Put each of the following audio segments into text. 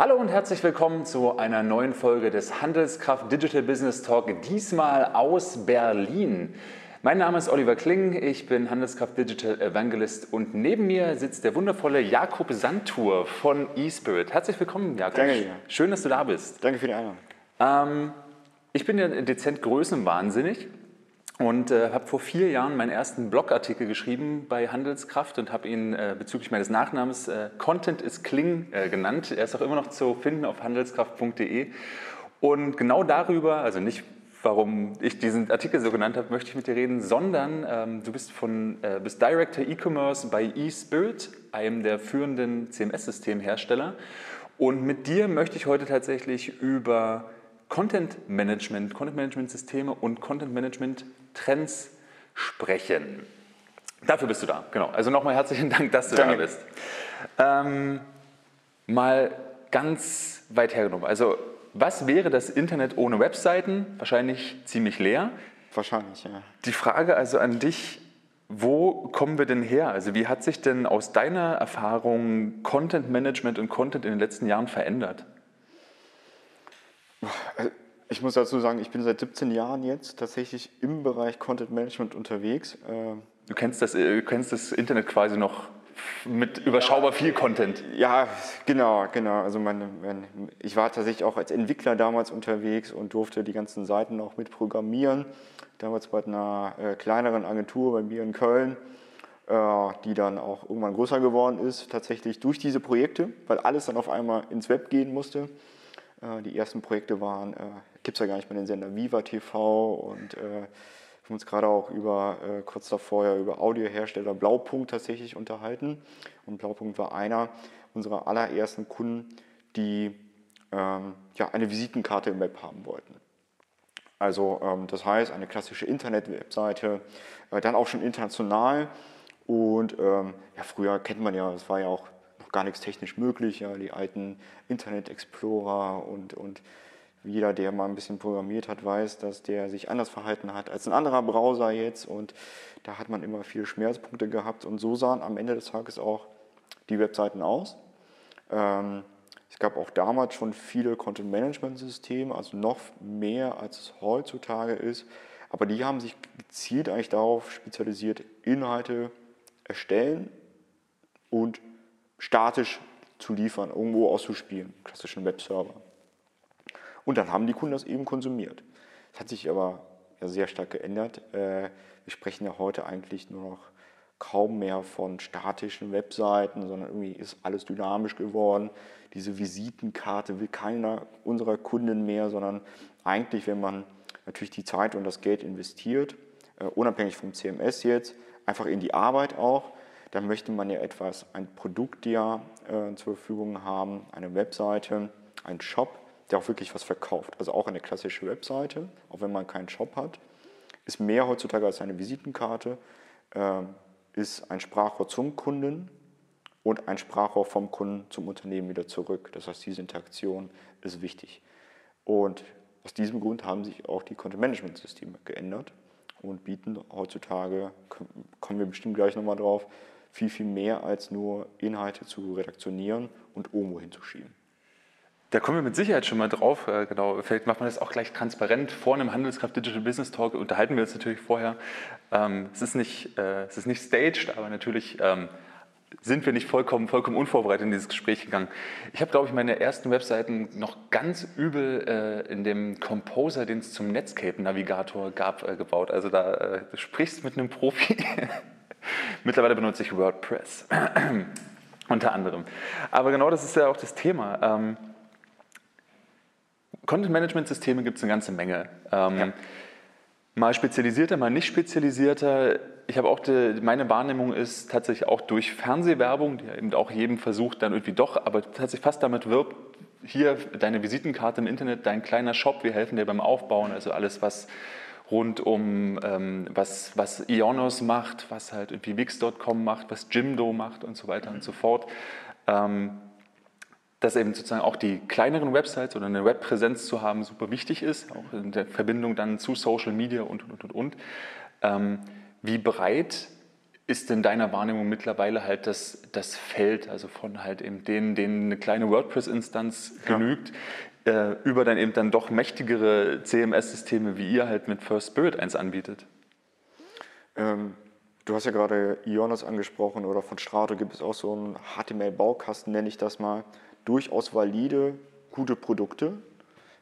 Hallo und herzlich willkommen zu einer neuen Folge des Handelskraft Digital Business Talk, diesmal aus Berlin. Mein Name ist Oliver Kling, ich bin Handelskraft Digital Evangelist und neben mir sitzt der wundervolle Jakob Sandtour von eSpirit. Herzlich willkommen, Jakob. Danke. Ja. Schön, dass du da bist. Danke für die Einladung. Ähm, ich bin ja dezent größenwahnsinnig und äh, habe vor vier Jahren meinen ersten Blogartikel geschrieben bei Handelskraft und habe ihn äh, bezüglich meines Nachnamens äh, Content is Kling äh, genannt. Er ist auch immer noch zu finden auf handelskraft.de. Und genau darüber, also nicht warum ich diesen Artikel so genannt habe, möchte ich mit dir reden, sondern ähm, du bist, von, äh, bist Director E-Commerce bei eSpirit, einem der führenden CMS-Systemhersteller. Und mit dir möchte ich heute tatsächlich über Content Management, Content Management Systeme und Content Management Trends sprechen. Dafür bist du da, genau. Also nochmal herzlichen Dank, dass du Danke. da bist. Ähm, mal ganz weit hergenommen. Also was wäre das Internet ohne Webseiten? Wahrscheinlich ziemlich leer. Wahrscheinlich, ja. Die Frage also an dich, wo kommen wir denn her? Also wie hat sich denn aus deiner Erfahrung Content Management und Content in den letzten Jahren verändert? Ich muss dazu sagen, ich bin seit 17 Jahren jetzt tatsächlich im Bereich Content Management unterwegs. Ähm, du kennst das, äh, du kennst das Internet quasi noch mit überschaubar viel Content. Ja, genau, genau. Also meine, meine, ich war tatsächlich auch als Entwickler damals unterwegs und durfte die ganzen Seiten auch mit programmieren. Damals bei einer äh, kleineren Agentur bei mir in Köln, äh, die dann auch irgendwann größer geworden ist, tatsächlich durch diese Projekte, weil alles dann auf einmal ins Web gehen musste. Äh, die ersten Projekte waren, äh, gibt es ja gar nicht mehr den Sender Viva TV und äh, wir haben uns gerade auch über, äh, kurz davor ja über Audiohersteller Blaupunkt tatsächlich unterhalten. Und Blaupunkt war einer unserer allerersten Kunden, die ähm, ja, eine Visitenkarte im Web haben wollten. Also ähm, das heißt, eine klassische Internet-Webseite, äh, dann auch schon international. Und ähm, ja, früher kennt man ja, es war ja auch gar nichts technisch möglich. Ja, die alten Internet Explorer und, und jeder, der mal ein bisschen programmiert hat, weiß, dass der sich anders verhalten hat als ein anderer Browser jetzt. Und da hat man immer viele Schmerzpunkte gehabt. Und so sahen am Ende des Tages auch die Webseiten aus. Ähm, es gab auch damals schon viele Content-Management-Systeme, also noch mehr als es heutzutage ist. Aber die haben sich gezielt eigentlich darauf spezialisiert, Inhalte erstellen und statisch zu liefern, irgendwo auszuspielen, klassischen Webserver. Und dann haben die Kunden das eben konsumiert. Das hat sich aber ja sehr stark geändert. Äh, wir sprechen ja heute eigentlich nur noch kaum mehr von statischen Webseiten, sondern irgendwie ist alles dynamisch geworden. Diese Visitenkarte will keiner unserer Kunden mehr, sondern eigentlich, wenn man natürlich die Zeit und das Geld investiert, äh, unabhängig vom CMS jetzt, einfach in die Arbeit auch, dann möchte man ja etwas, ein Produkt ja äh, zur Verfügung haben, eine Webseite, ein Shop, der auch wirklich was verkauft. Also auch eine klassische Webseite, auch wenn man keinen Shop hat, ist mehr heutzutage als eine Visitenkarte, äh, ist ein Sprachrohr zum Kunden und ein Sprachrohr vom Kunden zum Unternehmen wieder zurück. Das heißt, diese Interaktion ist wichtig. Und aus diesem Grund haben sich auch die Content-Management-Systeme geändert und bieten heutzutage, kommen wir bestimmt gleich nochmal drauf, viel, viel mehr als nur Inhalte zu redaktionieren und irgendwo hinzuschieben. Da kommen wir mit Sicherheit schon mal drauf. Äh, genau, vielleicht macht man das auch gleich transparent. Vor einem Handelskraft Digital Business Talk unterhalten wir uns natürlich vorher. Ähm, es, ist nicht, äh, es ist nicht staged, aber natürlich ähm, sind wir nicht vollkommen, vollkommen unvorbereitet in dieses Gespräch gegangen. Ich habe, glaube ich, meine ersten Webseiten noch ganz übel äh, in dem Composer, den es zum Netscape-Navigator gab, äh, gebaut. Also da äh, du sprichst mit einem Profi. Mittlerweile benutze ich WordPress, unter anderem. Aber genau das ist ja auch das Thema. Ähm, Content-Management-Systeme gibt es eine ganze Menge. Ähm, ja. Mal spezialisierter, mal nicht spezialisierter. Ich habe auch die, meine Wahrnehmung ist tatsächlich auch durch Fernsehwerbung, die ja eben auch jedem versucht, dann irgendwie doch, aber tatsächlich fast damit wirbt, hier deine Visitenkarte im Internet, dein kleiner Shop, wir helfen dir beim Aufbauen, also alles, was rund um ähm, was, was Ionos macht, was halt irgendwie Wix.com macht, was Jimdo macht und so weiter und so fort. Ähm, dass eben sozusagen auch die kleineren Websites oder eine Webpräsenz zu haben super wichtig ist, auch in der Verbindung dann zu Social Media und, und, und, und. Ähm, wie breit ist in deiner Wahrnehmung mittlerweile halt das, das Feld, also von halt eben denen, denen eine kleine WordPress-Instanz ja. Äh, über dann eben dann doch mächtigere CMS-Systeme, wie ihr halt mit First Spirit eins anbietet? Ähm, du hast ja gerade Ionos angesprochen oder von Strato gibt es auch so einen HTML-Baukasten, nenne ich das mal. Durchaus valide, gute Produkte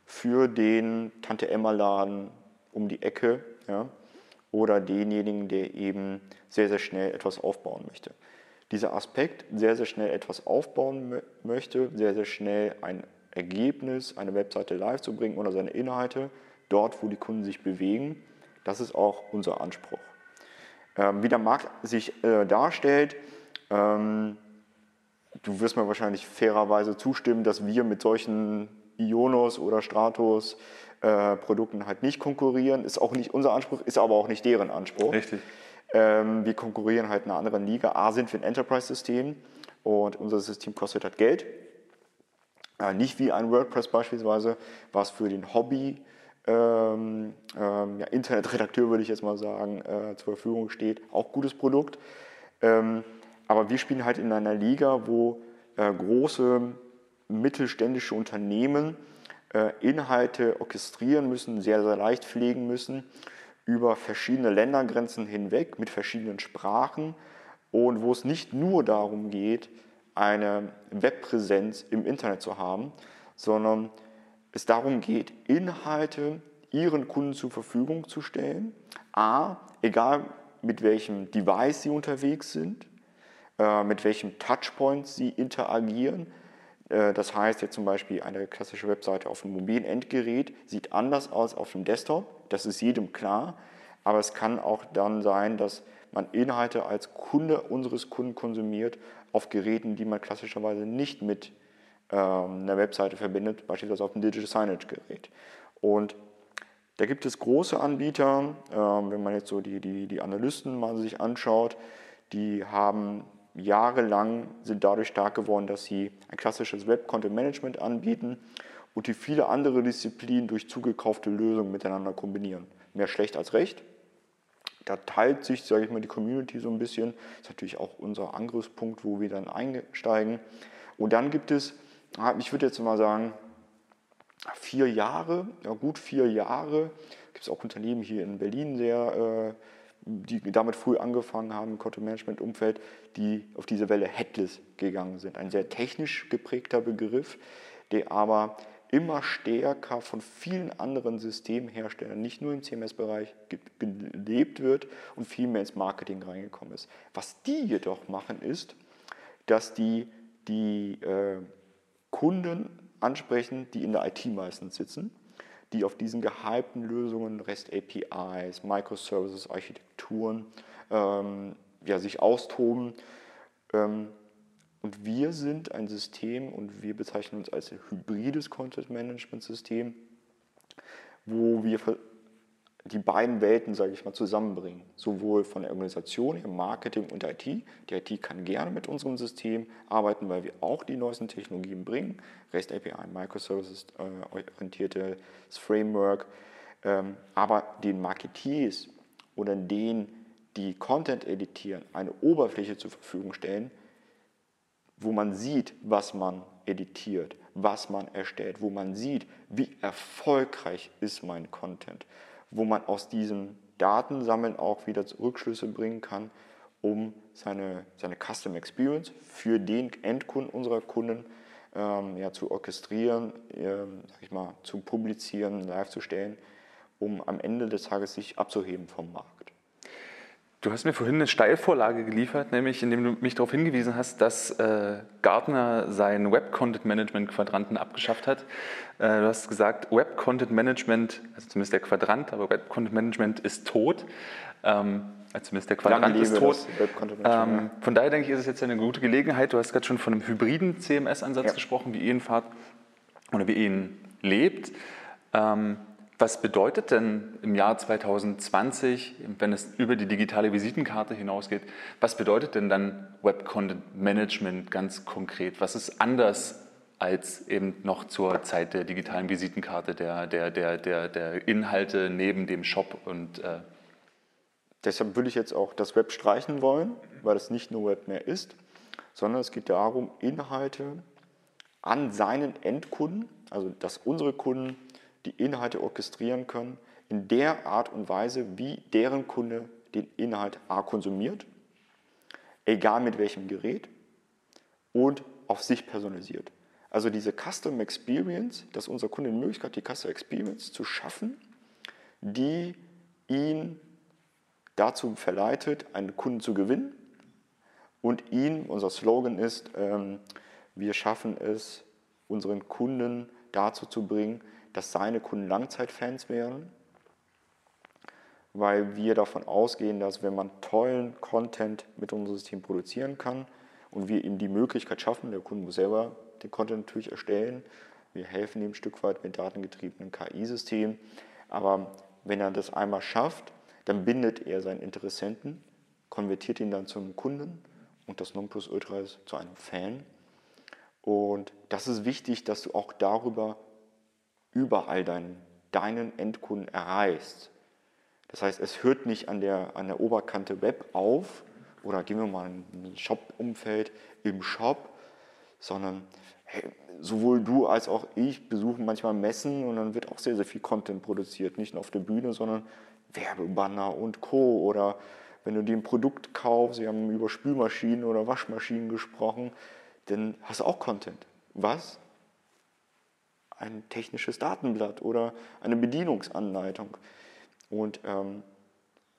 für den Tante-Emma-Laden um die Ecke ja, oder denjenigen, der eben sehr, sehr schnell etwas aufbauen möchte. Dieser Aspekt, sehr, sehr schnell etwas aufbauen möchte, sehr, sehr schnell ein Ergebnis, eine Webseite live zu bringen oder seine Inhalte dort, wo die Kunden sich bewegen, das ist auch unser Anspruch. Ähm, wie der Markt sich äh, darstellt, ähm, du wirst mir wahrscheinlich fairerweise zustimmen, dass wir mit solchen Ionos oder Stratos äh, Produkten halt nicht konkurrieren. Ist auch nicht unser Anspruch, ist aber auch nicht deren Anspruch. Richtig. Ähm, wir konkurrieren halt in einer anderen Liga. A sind wir ein Enterprise-System und unser System kostet halt Geld. Äh, nicht wie ein WordPress beispielsweise, was für den Hobby ähm, ähm, ja, Internetredakteur, würde ich jetzt mal sagen, äh, zur Verfügung steht. Auch gutes Produkt. Ähm, aber wir spielen halt in einer Liga, wo äh, große mittelständische Unternehmen äh, Inhalte orchestrieren müssen, sehr, sehr leicht pflegen müssen, über verschiedene Ländergrenzen hinweg, mit verschiedenen Sprachen und wo es nicht nur darum geht, eine Webpräsenz im Internet zu haben, sondern es darum geht, Inhalte ihren Kunden zur Verfügung zu stellen. A, egal mit welchem Device sie unterwegs sind, äh, mit welchem Touchpoint sie interagieren. Äh, das heißt jetzt zum Beispiel eine klassische Webseite auf einem mobilen Endgerät sieht anders aus auf dem Desktop, das ist jedem klar, aber es kann auch dann sein, dass man Inhalte als Kunde unseres Kunden konsumiert auf Geräten, die man klassischerweise nicht mit ähm, einer Webseite verbindet, beispielsweise auf einem Digital Signage Gerät. Und da gibt es große Anbieter, ähm, wenn man jetzt so die, die, die Analysten mal sich anschaut, die haben jahrelang, sind dadurch stark geworden, dass sie ein klassisches Web-Content-Management anbieten und die viele andere Disziplinen durch zugekaufte Lösungen miteinander kombinieren. Mehr schlecht als recht. Da teilt sich, sage ich mal, die Community so ein bisschen. Das ist natürlich auch unser Angriffspunkt, wo wir dann einsteigen. Und dann gibt es Ah, ich würde jetzt mal sagen, vier Jahre, ja gut vier Jahre, gibt es auch Unternehmen hier in Berlin sehr, äh, die damit früh angefangen haben im Content-Management-Umfeld, die auf diese Welle Headless gegangen sind. Ein sehr technisch geprägter Begriff, der aber immer stärker von vielen anderen Systemherstellern, nicht nur im CMS-Bereich, gelebt wird und viel mehr ins Marketing reingekommen ist. Was die jedoch machen, ist, dass die die äh, Kunden ansprechen, die in der IT meistens sitzen, die auf diesen gehypten Lösungen, REST APIs, Microservices, Architekturen ähm, ja, sich austoben. Ähm, und wir sind ein System und wir bezeichnen uns als hybrides Content Management System, wo wir die beiden Welten, sage ich mal, zusammenbringen. Sowohl von der Organisation her, Marketing und IT. Die IT kann gerne mit unserem System arbeiten, weil wir auch die neuesten Technologien bringen. REST API, Microservices äh, Framework. Ähm, aber den Marketeers oder denen, die Content editieren, eine Oberfläche zur Verfügung stellen, wo man sieht, was man editiert, was man erstellt, wo man sieht, wie erfolgreich ist mein Content wo man aus diesem Datensammeln auch wieder Rückschlüsse bringen kann, um seine, seine Custom Experience für den Endkunden unserer Kunden ähm, ja, zu orchestrieren, ähm, ich mal, zu publizieren, live zu stellen, um am Ende des Tages sich abzuheben vom Markt. Du hast mir vorhin eine Steilvorlage geliefert, nämlich indem du mich darauf hingewiesen hast, dass äh, Gartner seinen Web-Content-Management-Quadranten abgeschafft hat. Äh, du hast gesagt, Web-Content-Management, also zumindest der Quadrant, aber Web-Content-Management ist tot. Ähm, also zumindest der Quadrant ist tot. Ähm, von daher denke ich, ist es jetzt eine gute Gelegenheit. Du hast gerade schon von einem hybriden CMS-Ansatz ja. gesprochen, wie ihn fahrt oder wie ihn lebt. Ähm, was bedeutet denn im Jahr 2020, wenn es über die digitale Visitenkarte hinausgeht, was bedeutet denn dann Web Content Management ganz konkret? Was ist anders als eben noch zur Zeit der digitalen Visitenkarte, der, der, der, der, der Inhalte neben dem Shop und äh Deshalb würde ich jetzt auch das Web streichen wollen, weil es nicht nur Web mehr ist, sondern es geht darum, Inhalte an seinen Endkunden, also dass unsere Kunden die Inhalte orchestrieren können, in der Art und Weise, wie deren Kunde den Inhalt A konsumiert, egal mit welchem Gerät und auf sich personalisiert. Also diese Custom Experience, dass unser Kunde die Möglichkeit hat, die Custom Experience zu schaffen, die ihn dazu verleitet, einen Kunden zu gewinnen. Und ihn, unser Slogan ist, ähm, wir schaffen es, unseren Kunden dazu zu bringen, dass seine Kunden Langzeitfans werden, weil wir davon ausgehen, dass wenn man tollen Content mit unserem System produzieren kann und wir ihm die Möglichkeit schaffen, der Kunde muss selber den Content natürlich erstellen, wir helfen ihm ein Stück weit mit datengetriebenen KI-Systemen, aber wenn er das einmal schafft, dann bindet er seinen Interessenten, konvertiert ihn dann zum Kunden und das Nonplusultra ist zu einem Fan. Und das ist wichtig, dass du auch darüber überall deinen, deinen Endkunden erreichst. Das heißt, es hört nicht an der, an der Oberkante Web auf oder gehen wir mal in ein Shop-Umfeld im Shop, sondern hey, sowohl du als auch ich besuchen manchmal Messen und dann wird auch sehr, sehr viel Content produziert. Nicht nur auf der Bühne, sondern Werbebanner und Co. Oder wenn du dir ein Produkt kaufst, wir haben über Spülmaschinen oder Waschmaschinen gesprochen, dann hast du auch Content. Was? Ein technisches Datenblatt oder eine Bedienungsanleitung. Und ähm,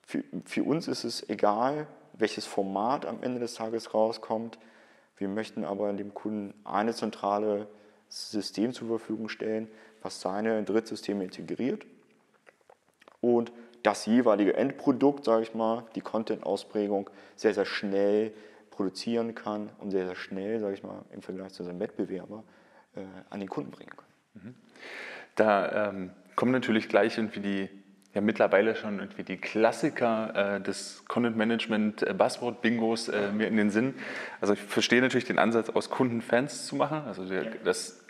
für, für uns ist es egal, welches Format am Ende des Tages rauskommt. Wir möchten aber dem Kunden eine zentrale System zur Verfügung stellen, was seine Drittsysteme integriert und das jeweilige Endprodukt, sage ich mal, die Content-Ausprägung sehr, sehr schnell produzieren kann und sehr, sehr schnell, sage ich mal, im Vergleich zu seinem Wettbewerber äh, an den Kunden bringen kann. Da ähm, kommen natürlich gleich irgendwie die, ja mittlerweile schon irgendwie die Klassiker äh, des Content Management äh, Buzzword Bingos äh, mir in den Sinn. Also ich verstehe natürlich den Ansatz, aus Kunden Fans zu machen. Also der, das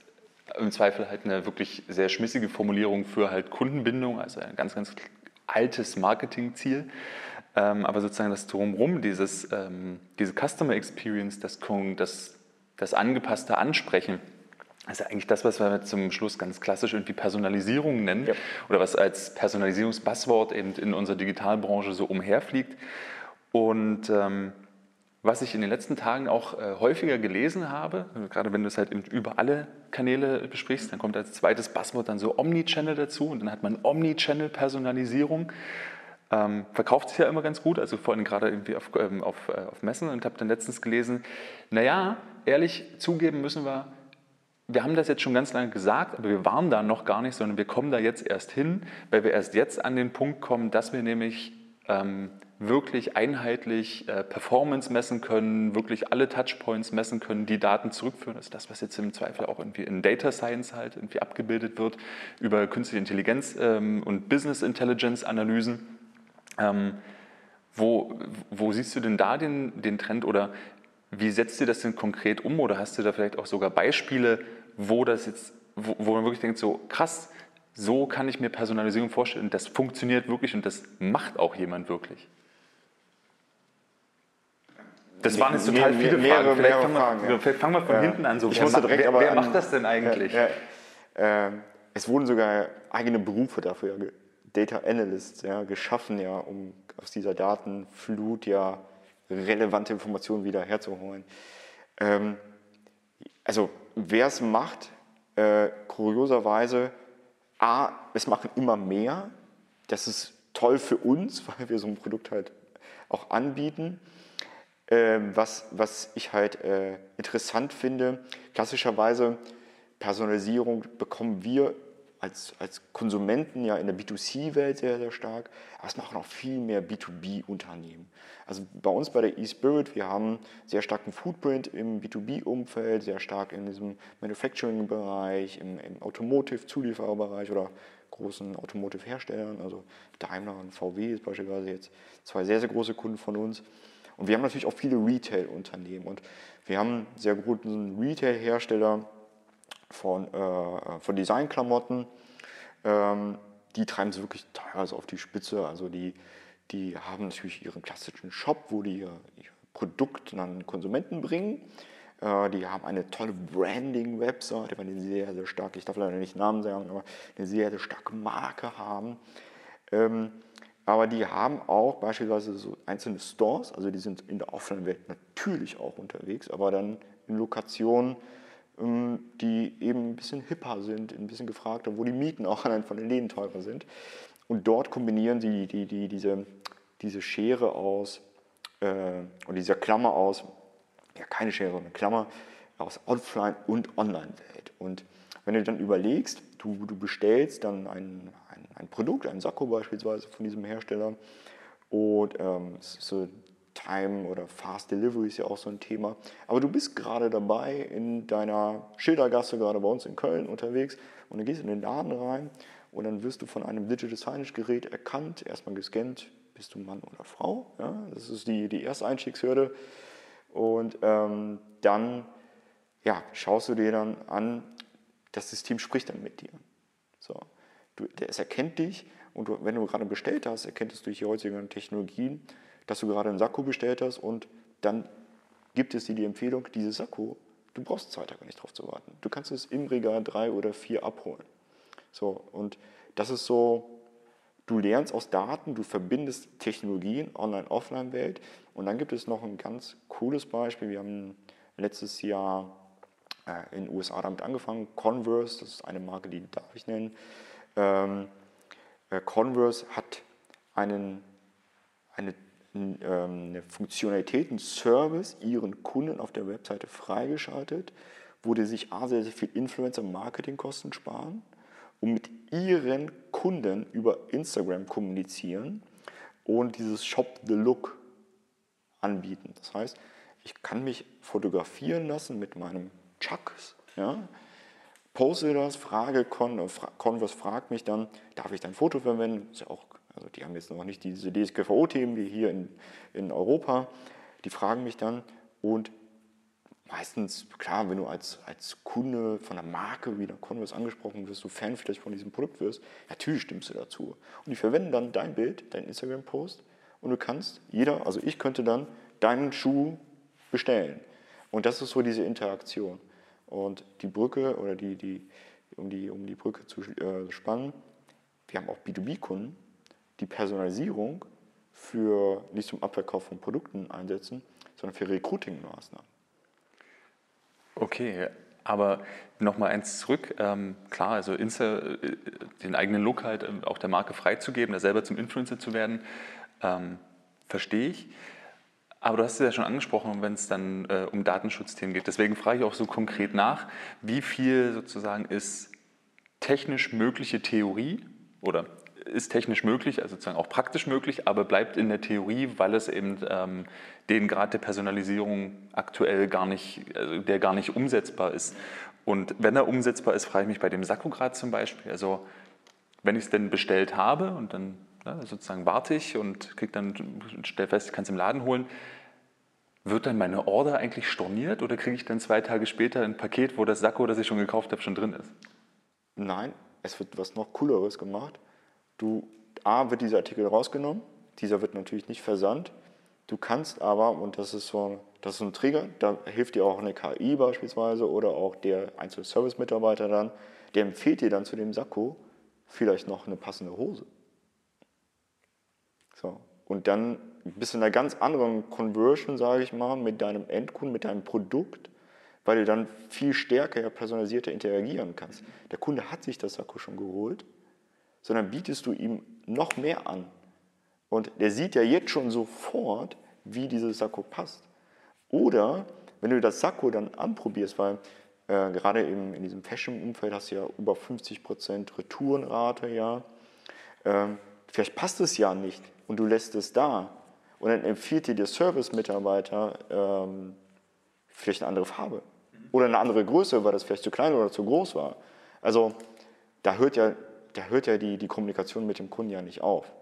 im Zweifel halt eine wirklich sehr schmissige Formulierung für halt Kundenbindung, also ein ganz, ganz altes Marketingziel. Ähm, aber sozusagen das Drumherum, dieses, ähm, diese Customer Experience, das, das, das angepasste Ansprechen, das ist eigentlich das, was wir zum Schluss ganz klassisch irgendwie Personalisierung nennen ja. oder was als Personalisierungsbuzzword eben in unserer Digitalbranche so umherfliegt. Und ähm, was ich in den letzten Tagen auch äh, häufiger gelesen habe, gerade wenn du es halt über alle Kanäle besprichst, dann kommt als zweites Buzzword dann so Omnichannel dazu und dann hat man Omnichannel-Personalisierung. Ähm, verkauft sich ja immer ganz gut, also vor allem gerade irgendwie auf, ähm, auf, äh, auf Messen und habe dann letztens gelesen, naja, ehrlich zugeben müssen wir, wir haben das jetzt schon ganz lange gesagt, aber wir waren da noch gar nicht, sondern wir kommen da jetzt erst hin, weil wir erst jetzt an den Punkt kommen, dass wir nämlich ähm, wirklich einheitlich äh, Performance messen können, wirklich alle Touchpoints messen können, die Daten zurückführen. Das ist das, was jetzt im Zweifel auch irgendwie in Data Science halt irgendwie abgebildet wird, über künstliche Intelligenz ähm, und Business Intelligence Analysen. Ähm, wo, wo siehst du denn da den, den Trend oder wie setzt ihr das denn konkret um oder hast du da vielleicht auch sogar Beispiele, wo das jetzt, wo, wo man wirklich denkt, so krass, so kann ich mir Personalisierung vorstellen, das funktioniert wirklich und das macht auch jemand wirklich? Das waren jetzt total viele mehrere, Fragen. Vielleicht, fangen wir, ja. vielleicht fangen wir von ja. hinten an. So, ich wer, direkt, wer, wer macht das denn eigentlich? Ja, äh, es wurden sogar eigene Berufe dafür, Data Analysts, ja, geschaffen, ja, um aus dieser Datenflut ja relevante Informationen wieder herzuholen. Ähm, also wer es macht, äh, kurioserweise, A, es machen immer mehr. Das ist toll für uns, weil wir so ein Produkt halt auch anbieten. Ähm, was, was ich halt äh, interessant finde, klassischerweise Personalisierung bekommen wir als, als Konsumenten ja in der B2C-Welt sehr, sehr stark, aber es machen auch viel mehr B2B-Unternehmen. Also bei uns bei der eSpirit, wir haben sehr starken Footprint im B2B-Umfeld, sehr stark in diesem Manufacturing-Bereich, im, im Automotive-Zuliefererbereich oder großen Automotive-Herstellern, also Daimler und VW ist beispielsweise jetzt zwei sehr, sehr große Kunden von uns. Und wir haben natürlich auch viele Retail-Unternehmen und wir haben sehr guten Retail-Hersteller von, äh, von Designklamotten. Ähm, die treiben es wirklich teilweise auf die Spitze. Also die, die haben natürlich ihren klassischen Shop, wo die ihr, ihr Produkt an Konsumenten bringen. Äh, die haben eine tolle Branding-Webseite, weil die sehr, sehr stark, ich darf leider nicht Namen sagen, aber eine sehr, sehr starke Marke haben. Ähm, aber die haben auch beispielsweise so einzelne Stores, also die sind in der Offline-Welt natürlich auch unterwegs, aber dann in Lokationen, die eben ein bisschen hipper sind, ein bisschen gefragter, wo die Mieten auch allein von den Läden teurer sind. Und dort kombinieren sie die, die, diese, diese Schere aus, äh, und dieser Klammer aus, ja keine Schere, sondern Klammer aus Offline- und Online-Welt. Und wenn du dann überlegst, du, du bestellst dann ein, ein, ein Produkt, ein Sakko beispielsweise von diesem Hersteller und ähm, so Time oder Fast Delivery ist ja auch so ein Thema. Aber du bist gerade dabei in deiner Schildergasse, gerade bei uns in Köln unterwegs und dann gehst du in den Laden rein und dann wirst du von einem Digital Signage Gerät erkannt, erstmal gescannt, bist du Mann oder Frau. Ja? Das ist die, die erste Einstiegshürde. Und ähm, dann ja, schaust du dir dann an, das System spricht dann mit dir. So. Du, es erkennt dich und du, wenn du gerade bestellt hast, erkennt es durch die heutigen Technologien, dass du gerade einen Sakko bestellt hast und dann gibt es dir die Empfehlung, dieses Sakko, du brauchst zwei Tage nicht drauf zu warten. Du kannst es im Regal drei oder vier abholen. So, und das ist so, du lernst aus Daten, du verbindest Technologien, Online-Offline-Welt und dann gibt es noch ein ganz cooles Beispiel. Wir haben letztes Jahr äh, in den USA damit angefangen. Converse, das ist eine Marke, die darf ich nennen. Ähm, äh, Converse hat einen, eine, eine Funktionalität, einen Service ihren Kunden auf der Webseite freigeschaltet, wo die sich A, sehr, sehr viel Influencer-Marketing-Kosten sparen und mit ihren Kunden über Instagram kommunizieren und dieses Shop the Look anbieten. Das heißt, ich kann mich fotografieren lassen mit meinem Chucks, ja, poste das, frage Con, Converse fragt mich dann, darf ich dein Foto verwenden? Ist ja auch, also die haben jetzt noch nicht diese DSGVO-Themen wie hier in, in Europa. Die fragen mich dann und meistens, klar, wenn du als, als Kunde von einer Marke wie der Converse angesprochen wirst, du Fan vielleicht von diesem Produkt wirst, natürlich stimmst du dazu. Und die verwenden dann dein Bild, dein Instagram-Post und du kannst, jeder, also ich könnte dann deinen Schuh bestellen. Und das ist so diese Interaktion. Und die Brücke oder die, die, um, die, um die Brücke zu äh, spannen, wir haben auch B2B-Kunden, die Personalisierung für nicht zum Abverkauf von Produkten einsetzen, sondern für Recruiting-Maßnahmen. Okay, aber nochmal eins zurück. Ähm, klar, also Insta, äh, den eigenen Look halt ähm, auch der Marke freizugeben, da selber zum Influencer zu werden, ähm, verstehe ich. Aber du hast es ja schon angesprochen, wenn es dann äh, um Datenschutzthemen geht. Deswegen frage ich auch so konkret nach, wie viel sozusagen ist technisch mögliche Theorie oder ist technisch möglich, also sozusagen auch praktisch möglich, aber bleibt in der Theorie, weil es eben ähm, den Grad der Personalisierung aktuell gar nicht, also der gar nicht umsetzbar ist. Und wenn er umsetzbar ist, frage ich mich bei dem Sakkograd zum Beispiel, also wenn ich es denn bestellt habe und dann ja, sozusagen warte ich und krieg dann, stell fest, ich kann es im Laden holen, wird dann meine Order eigentlich storniert oder kriege ich dann zwei Tage später ein Paket, wo das Sakko, das ich schon gekauft habe, schon drin ist? Nein, es wird was noch Cooleres gemacht. Du, A, wird dieser Artikel rausgenommen, dieser wird natürlich nicht versandt. Du kannst aber, und das ist so, das ist ein Trigger, da hilft dir auch eine KI beispielsweise oder auch der einzelne Service-Mitarbeiter dann, der empfiehlt dir dann zu dem Sakko vielleicht noch eine passende Hose. So. Und dann bist du in einer ganz anderen Conversion, sage ich mal, mit deinem Endkunden, mit deinem Produkt, weil du dann viel stärker, personalisierter interagieren kannst. Der Kunde hat sich das Sakko schon geholt sondern bietest du ihm noch mehr an. Und der sieht ja jetzt schon sofort, wie dieses Sakko passt. Oder wenn du das Sakko dann anprobierst, weil äh, gerade eben in diesem Fashion-Umfeld hast du ja über 50% Retourenrate, ja. Ähm, vielleicht passt es ja nicht und du lässt es da. Und dann empfiehlt dir der Service-Mitarbeiter ähm, vielleicht eine andere Farbe oder eine andere Größe, weil das vielleicht zu klein oder zu groß war. Also da hört ja da hört ja die, die Kommunikation mit dem Kunden ja nicht auf.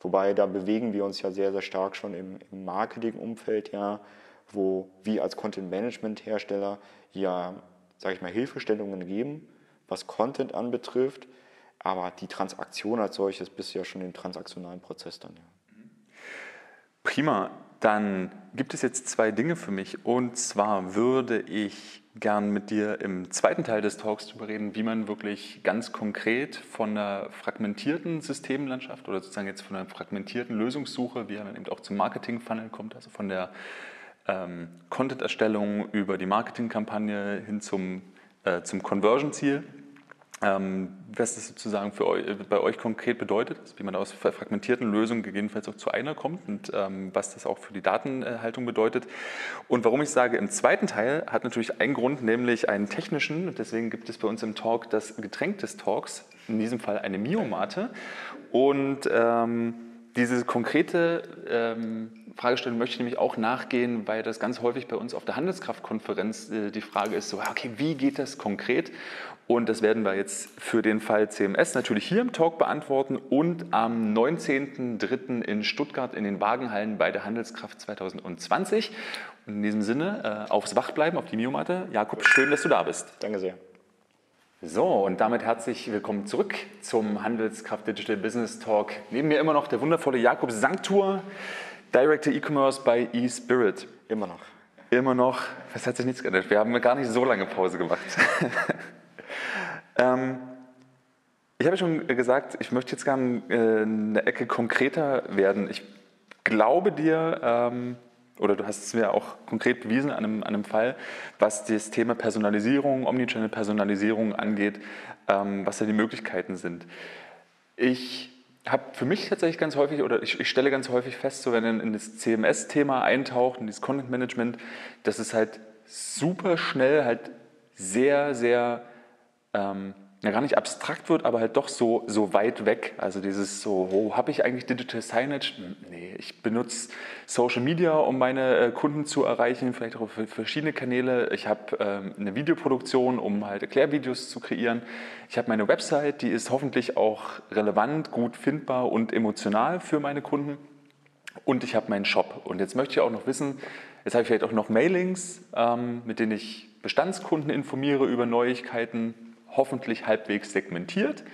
Wobei da bewegen wir uns ja sehr, sehr stark schon im, im Marketing-Umfeld, ja, wo wir als Content-Management-Hersteller ja, sage ich mal, Hilfestellungen geben, was Content anbetrifft, aber die Transaktion als solches bist du ja schon im transaktionalen Prozess dann. Ja. Prima. Dann gibt es jetzt zwei Dinge für mich. Und zwar würde ich gern mit dir im zweiten Teil des Talks darüber reden, wie man wirklich ganz konkret von einer fragmentierten Systemlandschaft oder sozusagen jetzt von einer fragmentierten Lösungssuche, wie man eben auch zum Marketing-Funnel kommt, also von der ähm, Content-Erstellung über die Marketingkampagne hin zum, äh, zum Conversion-Ziel was das sozusagen für euch, bei euch konkret bedeutet, wie man aus fragmentierten Lösungen gegebenenfalls auch zu einer kommt und ähm, was das auch für die Datenhaltung bedeutet. Und warum ich sage, im zweiten Teil hat natürlich einen Grund, nämlich einen technischen. Deswegen gibt es bei uns im Talk das Getränk des Talks, in diesem Fall eine Miomate. Und ähm, diese konkrete ähm, Fragestellung möchte ich nämlich auch nachgehen, weil das ganz häufig bei uns auf der Handelskraftkonferenz äh, die Frage ist, so, okay, wie geht das konkret? Und das werden wir jetzt für den Fall CMS natürlich hier im Talk beantworten und am 19.03. in Stuttgart in den Wagenhallen bei der Handelskraft 2020. Und in diesem Sinne, äh, aufs Wach bleiben, auf die Miomatte. Jakob, schön, dass du da bist. Danke sehr. So, und damit herzlich willkommen zurück zum Handelskraft Digital Business Talk. Neben mir immer noch der wundervolle Jakob Sanktur, Director E-Commerce bei eSpirit. Immer noch. Immer noch. Was hat sich nichts geändert? Wir haben gar nicht so lange Pause gemacht. Ähm, ich habe schon gesagt, ich möchte jetzt gerne äh, eine Ecke konkreter werden. Ich glaube dir, ähm, oder du hast es mir auch konkret bewiesen an einem, an einem Fall, was das Thema Personalisierung, Omnichannel-Personalisierung angeht, ähm, was da die Möglichkeiten sind. Ich habe für mich tatsächlich ganz häufig, oder ich, ich stelle ganz häufig fest, so wenn in, in das CMS-Thema eintaucht, in dieses Content-Management, dass es halt super schnell halt sehr, sehr ähm, ja, gar nicht abstrakt wird, aber halt doch so, so weit weg. Also dieses so, oh, habe ich eigentlich Digital Signage? Nee, ich benutze Social Media, um meine äh, Kunden zu erreichen, vielleicht auch für verschiedene Kanäle. Ich habe ähm, eine Videoproduktion, um halt Erklärvideos zu kreieren. Ich habe meine Website, die ist hoffentlich auch relevant, gut findbar und emotional für meine Kunden. Und ich habe meinen Shop. Und jetzt möchte ich auch noch wissen, jetzt habe ich vielleicht auch noch Mailings, ähm, mit denen ich Bestandskunden informiere über Neuigkeiten, hoffentlich halbwegs segmentiert.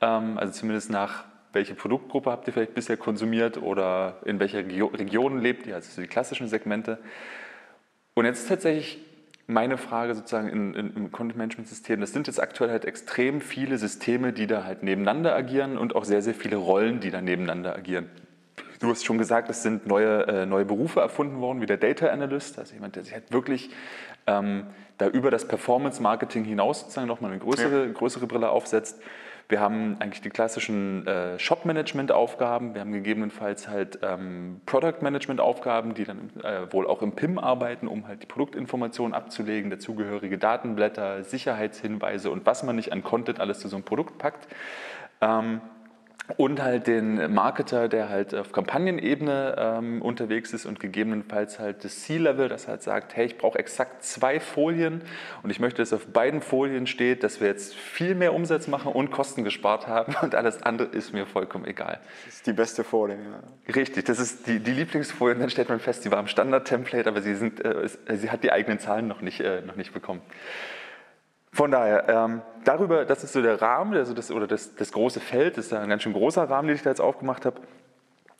Ähm, also zumindest nach welche Produktgruppe habt ihr vielleicht bisher konsumiert oder in welcher Region lebt ihr, also die klassischen Segmente. Und jetzt tatsächlich meine Frage sozusagen in, in, im Content-Management-System, das sind jetzt aktuell halt extrem viele Systeme, die da halt nebeneinander agieren und auch sehr, sehr viele Rollen, die da nebeneinander agieren. Du hast schon gesagt, es sind neue, äh, neue Berufe erfunden worden, wie der Data Analyst, also jemand, der sich halt wirklich ähm, da über das Performance-Marketing hinaus sozusagen nochmal eine größere, ja. größere Brille aufsetzt. Wir haben eigentlich die klassischen äh, Shop-Management-Aufgaben, wir haben gegebenenfalls halt ähm, Product-Management-Aufgaben, die dann äh, wohl auch im PIM arbeiten, um halt die Produktinformationen abzulegen, dazugehörige Datenblätter, Sicherheitshinweise und was man nicht an Content alles zu so einem Produkt packt. Ähm, und halt den Marketer, der halt auf Kampagnenebene ähm, unterwegs ist und gegebenenfalls halt das C-Level, das halt sagt, hey, ich brauche exakt zwei Folien und ich möchte, dass auf beiden Folien steht, dass wir jetzt viel mehr Umsatz machen und Kosten gespart haben und alles andere ist mir vollkommen egal. Das ist die beste Folie, ja. Richtig, das ist die, die Lieblingsfolie und dann stellt man fest, sie war im Standard-Template, aber sie, sind, äh, sie hat die eigenen Zahlen noch nicht, äh, noch nicht bekommen. Von daher, ähm, darüber, das ist so der Rahmen, also das, oder das, das große Feld, das ist ein ganz schön großer Rahmen, den ich da jetzt aufgemacht habe.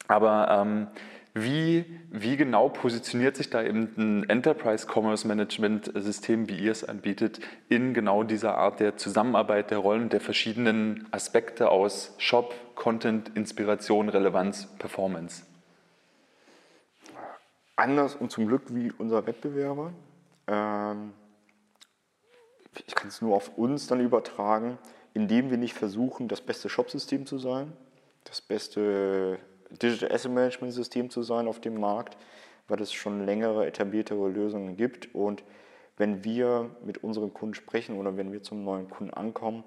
Aber ähm, wie, wie genau positioniert sich da eben ein Enterprise Commerce Management System, wie ihr es anbietet, in genau dieser Art der Zusammenarbeit der Rollen der verschiedenen Aspekte aus Shop, Content, Inspiration, Relevanz, Performance? Anders und zum Glück wie unser Wettbewerber. Ähm ich kann es nur auf uns dann übertragen, indem wir nicht versuchen, das beste Shopsystem zu sein, das beste Digital Asset Management System zu sein auf dem Markt, weil es schon längere, etabliertere Lösungen gibt. Und wenn wir mit unseren Kunden sprechen oder wenn wir zum neuen Kunden ankommen,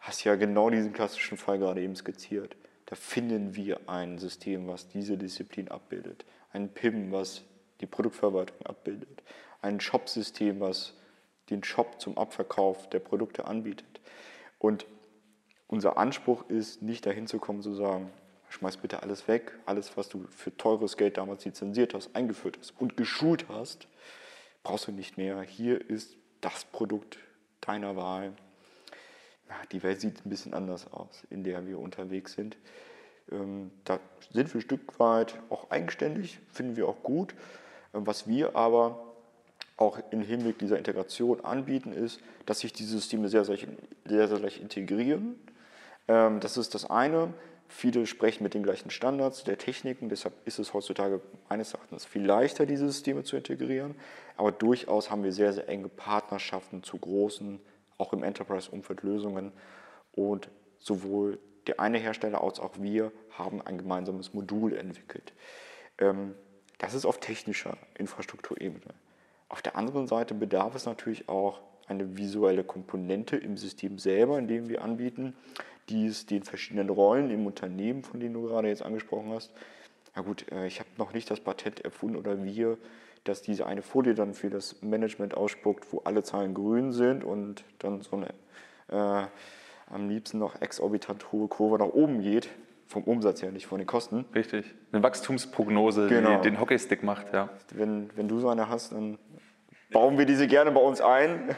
hast du ja genau diesen klassischen Fall gerade eben skizziert. Da finden wir ein System, was diese Disziplin abbildet. Ein PIM, was die Produktverwaltung abbildet. Ein Shop-System, was den Shop zum Abverkauf der Produkte anbietet. Und unser Anspruch ist, nicht dahin zu kommen, zu sagen, schmeiß bitte alles weg, alles, was du für teures Geld damals lizenziert hast, eingeführt hast und geschult hast, brauchst du nicht mehr. Hier ist das Produkt deiner Wahl. Die Welt sieht ein bisschen anders aus, in der wir unterwegs sind. Ähm, da sind wir ein Stück weit auch eigenständig, finden wir auch gut. Ähm, was wir aber auch im Hinblick dieser Integration anbieten, ist, dass sich diese Systeme sehr, sehr, sehr, sehr leicht integrieren. Ähm, das ist das eine. Viele sprechen mit den gleichen Standards der Techniken, deshalb ist es heutzutage meines Erachtens viel leichter, diese Systeme zu integrieren. Aber durchaus haben wir sehr, sehr enge Partnerschaften zu großen, auch im Enterprise-Umfeld Lösungen. Und sowohl der eine Hersteller als auch wir haben ein gemeinsames Modul entwickelt. Ähm, das ist auf technischer Infrastrukturebene. Auf der anderen Seite bedarf es natürlich auch eine visuelle Komponente im System selber, in dem wir anbieten, die es den verschiedenen Rollen im Unternehmen, von denen du gerade jetzt angesprochen hast. Na gut, äh, ich habe noch nicht das Patent erfunden oder wir, dass diese eine Folie dann für das Management ausspuckt, wo alle Zahlen grün sind und dann so eine äh, am liebsten noch exorbitant hohe Kurve nach oben geht. Vom Umsatz her, nicht von den Kosten. Richtig. Eine Wachstumsprognose, genau. die den Hockeystick macht, ja. Wenn, wenn du so eine hast, dann bauen wir diese gerne bei uns ein.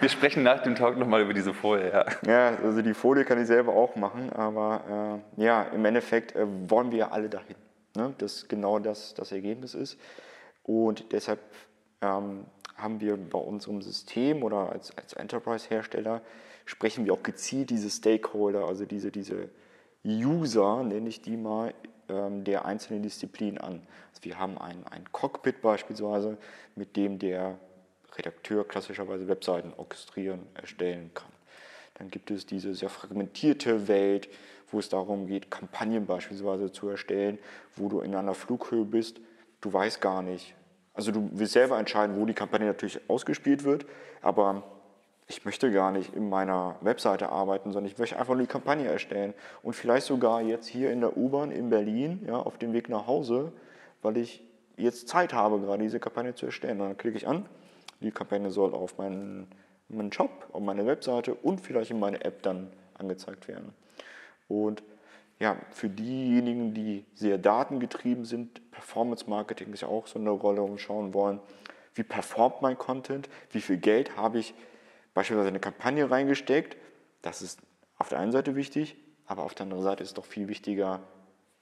Wir sprechen nach dem Talk nochmal über diese Folie, ja. Ja, also die Folie kann ich selber auch machen, aber äh, ja, im Endeffekt äh, wollen wir ja alle dahin. Ne? Dass genau das das Ergebnis ist. Und deshalb ähm, haben wir bei unserem System oder als, als Enterprise-Hersteller sprechen wir auch gezielt diese Stakeholder, also diese, diese User, nenne ich die mal, der einzelnen Disziplinen an. Also wir haben ein, ein Cockpit beispielsweise, mit dem der Redakteur klassischerweise Webseiten orchestrieren, erstellen kann. Dann gibt es diese sehr fragmentierte Welt, wo es darum geht, Kampagnen beispielsweise zu erstellen, wo du in einer Flughöhe bist, du weißt gar nicht. Also du willst selber entscheiden, wo die Kampagne natürlich ausgespielt wird, aber ich möchte gar nicht in meiner Webseite arbeiten, sondern ich möchte einfach nur die Kampagne erstellen. Und vielleicht sogar jetzt hier in der U-Bahn in Berlin, ja, auf dem Weg nach Hause, weil ich jetzt Zeit habe, gerade diese Kampagne zu erstellen. Dann klicke ich an, die Kampagne soll auf meinen, meinen Shop, auf meine Webseite und vielleicht in meine App dann angezeigt werden. Und ja, für diejenigen, die sehr datengetrieben sind, Performance Marketing ist ja auch so eine Rolle, wir schauen wollen, wie performt mein Content, wie viel Geld habe ich beispielsweise eine Kampagne reingesteckt. Das ist auf der einen Seite wichtig, aber auf der anderen Seite ist doch viel wichtiger,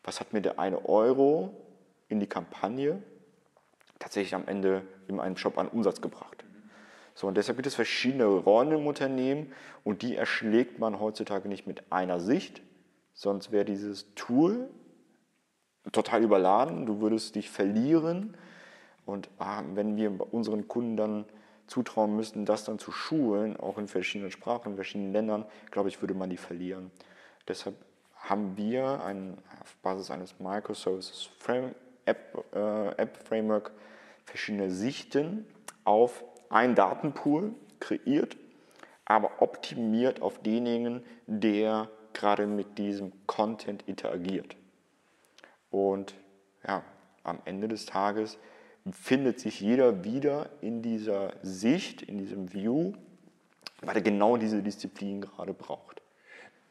was hat mir der eine Euro in die Kampagne tatsächlich am Ende in einem Shop an Umsatz gebracht. So, und deshalb gibt es verschiedene Rollen im Unternehmen und die erschlägt man heutzutage nicht mit einer Sicht, sonst wäre dieses Tool total überladen, du würdest dich verlieren. Und ah, wenn wir unseren Kunden dann zutrauen müssten, das dann zu schulen, auch in verschiedenen Sprachen, in verschiedenen Ländern, glaube ich, würde man die verlieren. Deshalb haben wir ein, auf Basis eines Microservices Frame, App, äh, App Framework verschiedene Sichten auf einen Datenpool kreiert, aber optimiert auf denjenigen, der gerade mit diesem Content interagiert. Und ja, am Ende des Tages findet sich jeder wieder in dieser Sicht, in diesem View, weil er genau diese Disziplin gerade braucht.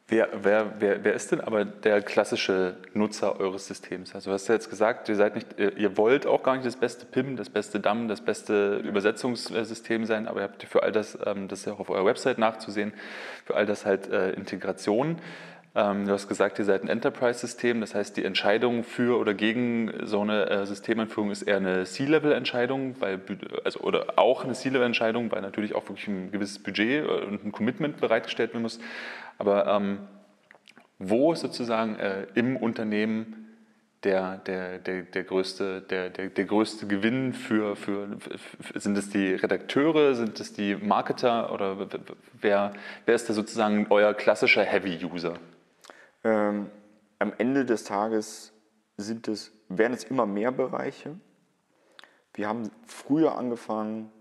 Wer, wer, wer, wer ist denn aber der klassische Nutzer eures Systems? Also du hast ja jetzt gesagt, ihr, seid nicht, ihr wollt auch gar nicht das beste PIM, das beste DAM, das beste Übersetzungssystem sein, aber ihr habt für all das, ähm, das ist ja auch auf eurer Website nachzusehen, für all das halt äh, Integration. Ähm, du hast gesagt, ihr seid ein Enterprise-System, das heißt, die Entscheidung für oder gegen so eine äh, Systemanführung ist eher eine C-Level-Entscheidung, also, oder auch eine C-Level-Entscheidung, weil natürlich auch wirklich ein gewisses Budget äh, und ein Commitment bereitgestellt werden muss. Aber ähm, wo ist sozusagen äh, im Unternehmen der, der, der, der, größte, der, der, der größte Gewinn für, für, für, sind es die Redakteure, sind es die Marketer oder wer, wer ist da sozusagen euer klassischer Heavy-User? Ähm, am Ende des Tages sind es, werden es immer mehr Bereiche. Wir haben früher angefangen,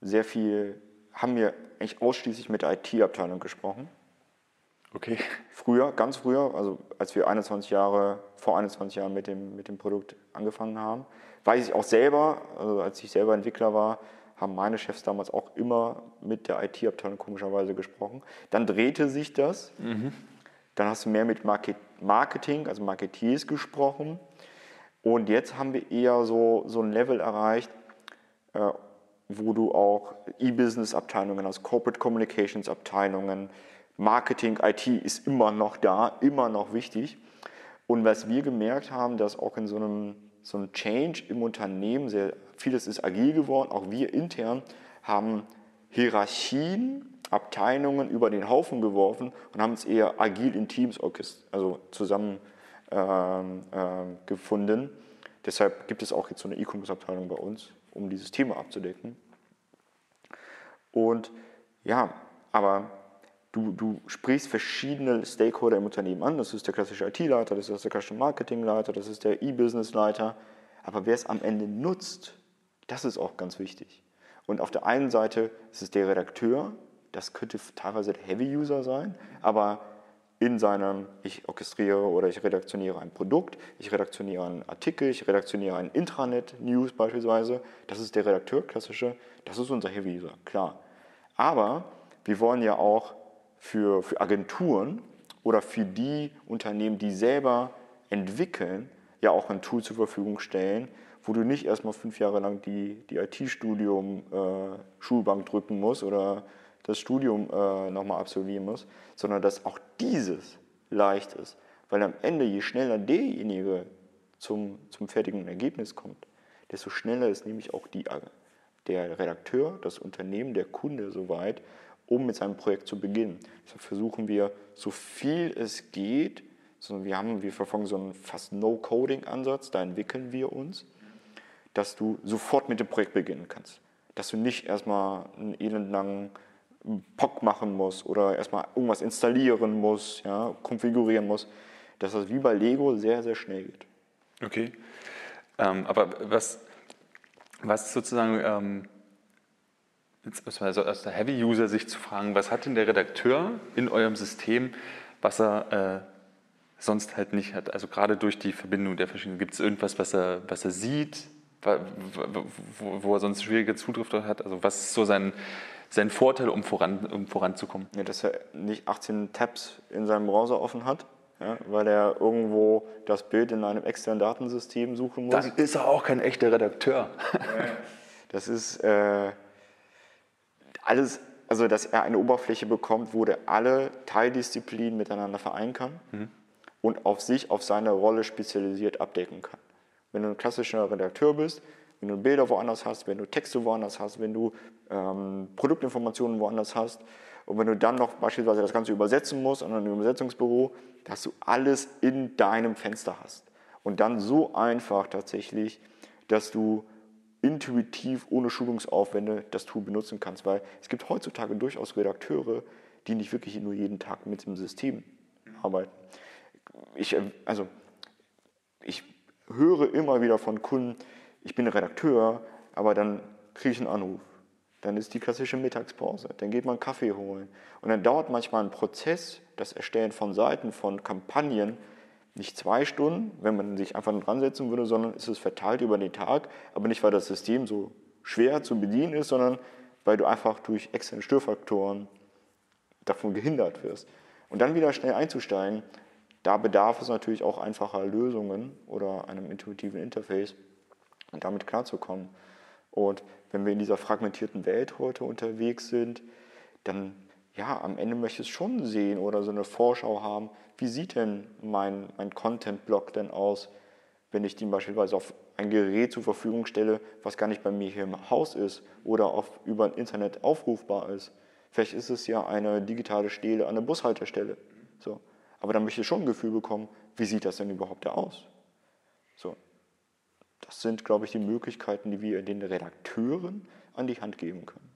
sehr viel, haben wir eigentlich ausschließlich mit der IT-Abteilung gesprochen. Okay. Früher, ganz früher, also als wir 21 Jahre, vor 21 Jahren mit dem, mit dem Produkt angefangen haben, weiß ich auch selber, also als ich selber Entwickler war, haben meine Chefs damals auch immer mit der IT-Abteilung komischerweise gesprochen. Dann drehte sich das. Mhm. Dann hast du mehr mit Marketing, also Marketeers gesprochen. Und jetzt haben wir eher so, so ein Level erreicht, äh, wo du auch E-Business-Abteilungen hast, Corporate Communications-Abteilungen, Marketing, IT ist immer noch da, immer noch wichtig. Und was wir gemerkt haben, dass auch in so einem, so einem Change im Unternehmen, sehr vieles ist agil geworden, auch wir intern haben Hierarchien, Abteilungen über den Haufen geworfen und haben es eher agil in Teams also zusammen ähm, äh, gefunden. Deshalb gibt es auch jetzt so eine E-Commerce-Abteilung bei uns, um dieses Thema abzudecken. Und ja, aber du, du sprichst verschiedene Stakeholder im Unternehmen an. Das ist der klassische IT-Leiter, das ist der klassische Marketing-Leiter, das ist der E-Business-Leiter. Aber wer es am Ende nutzt, das ist auch ganz wichtig. Und auf der einen Seite ist es der Redakteur, das könnte teilweise der Heavy-User sein, aber in seinem, ich orchestriere oder ich redaktioniere ein Produkt, ich redaktioniere einen Artikel, ich redaktioniere ein Intranet-News beispielsweise, das ist der Redakteur, klassische, das ist unser Heavy-User, klar. Aber wir wollen ja auch für, für Agenturen oder für die Unternehmen, die selber entwickeln, ja auch ein Tool zur Verfügung stellen, wo du nicht erstmal fünf Jahre lang die, die IT-Studium äh, drücken musst oder das Studium äh, nochmal absolvieren musst, sondern dass auch dieses leicht ist. Weil am Ende, je schneller derjenige zum, zum fertigen Ergebnis kommt, desto schneller ist nämlich auch die, der Redakteur, das Unternehmen, der Kunde soweit, um mit seinem Projekt zu beginnen. Deshalb versuchen wir, so viel es geht, so wir, haben, wir verfolgen so einen fast No-Coding-Ansatz, da entwickeln wir uns, dass du sofort mit dem Projekt beginnen kannst. Dass du nicht erstmal einen elendlangen POC machen musst oder erstmal irgendwas installieren musst, ja, konfigurieren musst, dass das wie bei Lego sehr, sehr schnell geht. Okay. Ähm, aber was, was sozusagen ähm, also aus der Heavy-User-Sicht zu fragen, was hat denn der Redakteur in eurem System, was er äh, sonst halt nicht hat? Also gerade durch die Verbindung der verschiedenen, gibt es irgendwas, was er, was er sieht, wo, wo er sonst schwierige Zugriff hat? Also was ist so sein, sein Vorteil, um, voran, um voranzukommen? Ja, dass er nicht 18 Tabs in seinem Browser offen hat, ja, weil er irgendwo das Bild in einem externen Datensystem suchen muss. Dann ist er auch kein echter Redakteur. Das ist... Äh, alles, also dass er eine Oberfläche bekommt, wo er alle Teildisziplinen miteinander vereinen kann mhm. und auf sich, auf seine Rolle spezialisiert abdecken kann. Wenn du ein klassischer Redakteur bist, wenn du Bilder woanders hast, wenn du Texte woanders hast, wenn du ähm, Produktinformationen woanders hast und wenn du dann noch beispielsweise das Ganze übersetzen musst an einem Übersetzungsbüro, dass du alles in deinem Fenster hast. Und dann so einfach tatsächlich, dass du intuitiv ohne Schulungsaufwände das Tool benutzen kannst. Weil es gibt heutzutage durchaus Redakteure, die nicht wirklich nur jeden Tag mit dem System arbeiten. Ich, also, ich höre immer wieder von Kunden, ich bin Redakteur, aber dann kriege ich einen Anruf. Dann ist die klassische Mittagspause. Dann geht man Kaffee holen. Und dann dauert manchmal ein Prozess, das Erstellen von Seiten, von Kampagnen, nicht zwei Stunden, wenn man sich einfach dran setzen würde, sondern ist es verteilt über den Tag, aber nicht, weil das System so schwer zu bedienen ist, sondern weil du einfach durch externe Störfaktoren davon gehindert wirst. Und dann wieder schnell einzusteigen, da bedarf es natürlich auch einfacher Lösungen oder einem intuitiven Interface, um damit klarzukommen. Und wenn wir in dieser fragmentierten Welt heute unterwegs sind, dann ja, am Ende möchte ich es schon sehen oder so eine Vorschau haben, wie sieht denn mein, mein Content-Block denn aus, wenn ich den beispielsweise auf ein Gerät zur Verfügung stelle, was gar nicht bei mir hier im Haus ist oder auf, über Internet aufrufbar ist. Vielleicht ist es ja eine digitale Stele an der Bushaltestelle. So. Aber dann möchte ich schon ein Gefühl bekommen, wie sieht das denn überhaupt da aus? So. Das sind, glaube ich, die Möglichkeiten, die wir den Redakteuren an die Hand geben können.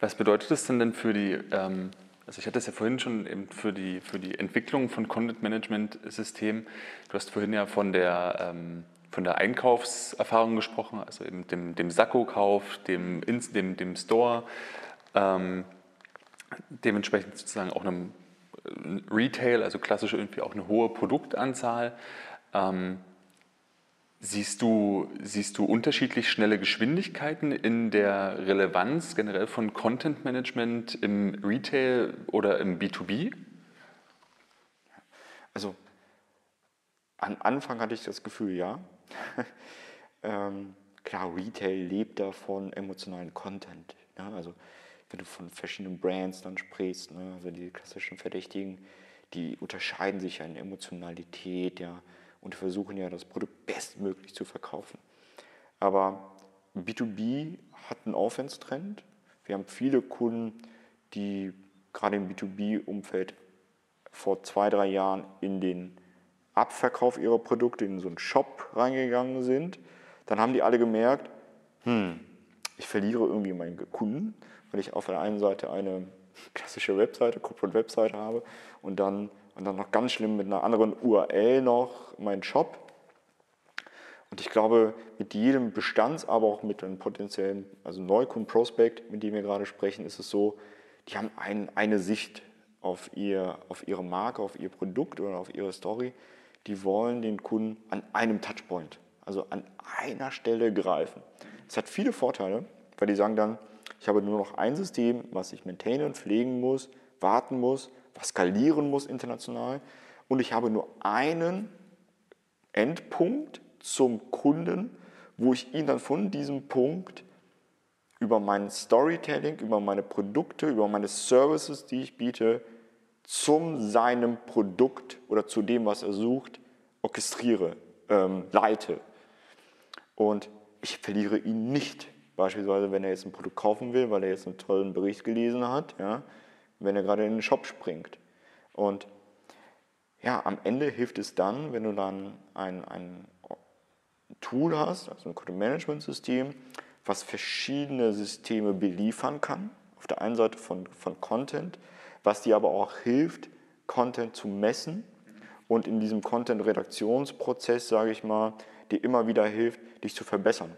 Was bedeutet das denn denn für die, ähm, also ich hatte es ja vorhin schon eben für die, für die Entwicklung von Content Management Systemen, du hast vorhin ja von der, ähm, von der Einkaufserfahrung gesprochen, also eben dem, dem Sakko-Kauf, dem, dem, dem Store, ähm, dementsprechend sozusagen auch einem Retail, also klassisch irgendwie auch eine hohe Produktanzahl. Ähm, Siehst du, siehst du unterschiedlich schnelle Geschwindigkeiten in der Relevanz generell von Content Management im Retail oder im B2B? Also am Anfang hatte ich das Gefühl, ja. ähm, klar, Retail lebt davon emotionalen Content. Ja? Also wenn du von verschiedenen Brands dann sprichst, ne? also die klassischen Verdächtigen, die unterscheiden sich ja in Emotionalität, ja, und versuchen ja das Produkt bestmöglich zu verkaufen. Aber B2B hat einen Aufwärtstrend. Wir haben viele Kunden, die gerade im B2B-Umfeld vor zwei, drei Jahren in den Abverkauf ihrer Produkte in so einen Shop reingegangen sind. Dann haben die alle gemerkt, hm, ich verliere irgendwie meinen Kunden, weil ich auf der einen Seite eine klassische Webseite, Corporate Webseite habe und dann, und dann noch ganz schlimm mit einer anderen URL noch meinen Shop. Und ich glaube, mit jedem Bestands-, aber auch mit einem potenziellen, also Neukunden-Prospect, mit dem wir gerade sprechen, ist es so, die haben ein, eine Sicht auf, ihr, auf ihre Marke, auf ihr Produkt oder auf ihre Story. Die wollen den Kunden an einem Touchpoint, also an einer Stelle greifen. Das hat viele Vorteile, weil die sagen dann, ich habe nur noch ein System, was ich maintainen, pflegen muss, warten muss, was skalieren muss international. Und ich habe nur einen Endpunkt zum Kunden, wo ich ihn dann von diesem Punkt über mein Storytelling, über meine Produkte, über meine Services, die ich biete, zum seinem Produkt oder zu dem, was er sucht, orchestriere, ähm, leite. Und ich verliere ihn nicht Beispielsweise, wenn er jetzt ein Produkt kaufen will, weil er jetzt einen tollen Bericht gelesen hat, ja, wenn er gerade in den Shop springt. Und ja, am Ende hilft es dann, wenn du dann ein, ein Tool hast, also ein Content-Management-System, was verschiedene Systeme beliefern kann. Auf der einen Seite von, von Content, was dir aber auch hilft, Content zu messen und in diesem Content-Redaktionsprozess, sage ich mal, dir immer wieder hilft, dich zu verbessern.